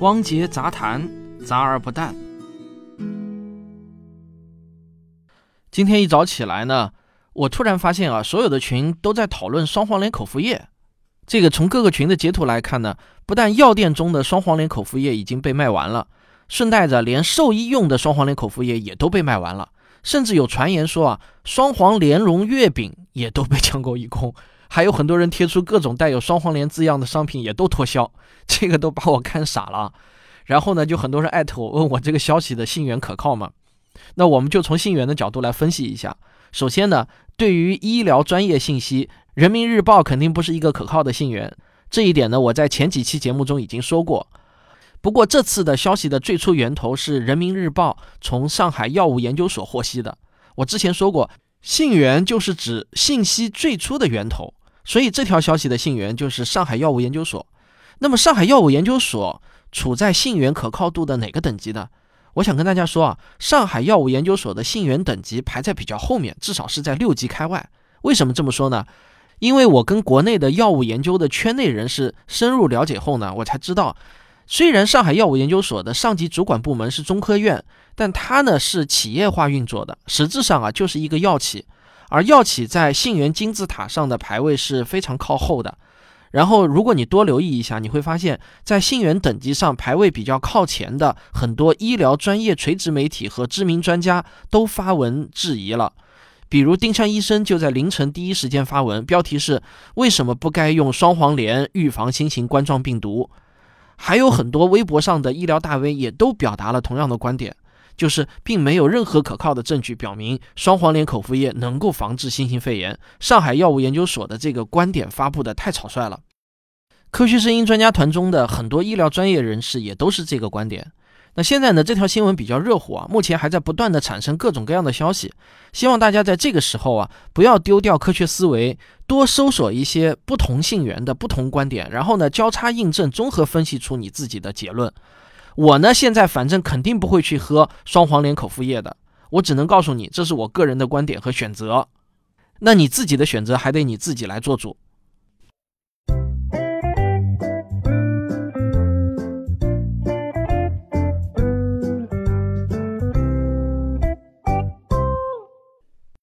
汪杰杂谈，杂而不淡。今天一早起来呢，我突然发现啊，所有的群都在讨论双黄连口服液。这个从各个群的截图来看呢，不但药店中的双黄连口服液已经被卖完了，顺带着连兽医用的双黄连口服液也都被卖完了，甚至有传言说啊，双黄莲蓉月饼也都被抢购一空。还有很多人贴出各种带有双黄连字样的商品，也都脱销，这个都把我看傻了。然后呢，就很多人艾特我，问我这个消息的信源可靠吗？那我们就从信源的角度来分析一下。首先呢，对于医疗专业信息，人民日报肯定不是一个可靠的信源，这一点呢，我在前几期节目中已经说过。不过这次的消息的最初源头是人民日报从上海药物研究所获悉的。我之前说过，信源就是指信息最初的源头。所以这条消息的信源就是上海药物研究所。那么上海药物研究所处在信源可靠度的哪个等级呢？我想跟大家说啊，上海药物研究所的信源等级排在比较后面，至少是在六级开外。为什么这么说呢？因为我跟国内的药物研究的圈内人士深入了解后呢，我才知道，虽然上海药物研究所的上级主管部门是中科院，但它呢是企业化运作的，实质上啊就是一个药企。而药企在信源金字塔上的排位是非常靠后的，然后如果你多留意一下，你会发现在信源等级上排位比较靠前的很多医疗专业垂直媒体和知名专家都发文质疑了，比如丁香医生就在凌晨第一时间发文，标题是为什么不该用双黄连预防新型冠状病毒，还有很多微博上的医疗大 V 也都表达了同样的观点。就是并没有任何可靠的证据表明双黄连口服液能够防治新型肺炎。上海药物研究所的这个观点发布的太草率了。科学声音专家团中的很多医疗专业人士也都是这个观点。那现在呢，这条新闻比较热火啊，目前还在不断的产生各种各样的消息。希望大家在这个时候啊，不要丢掉科学思维，多搜索一些不同信源的不同观点，然后呢，交叉印证，综合分析出你自己的结论。我呢，现在反正肯定不会去喝双黄连口服液的。我只能告诉你，这是我个人的观点和选择。那你自己的选择还得你自己来做主。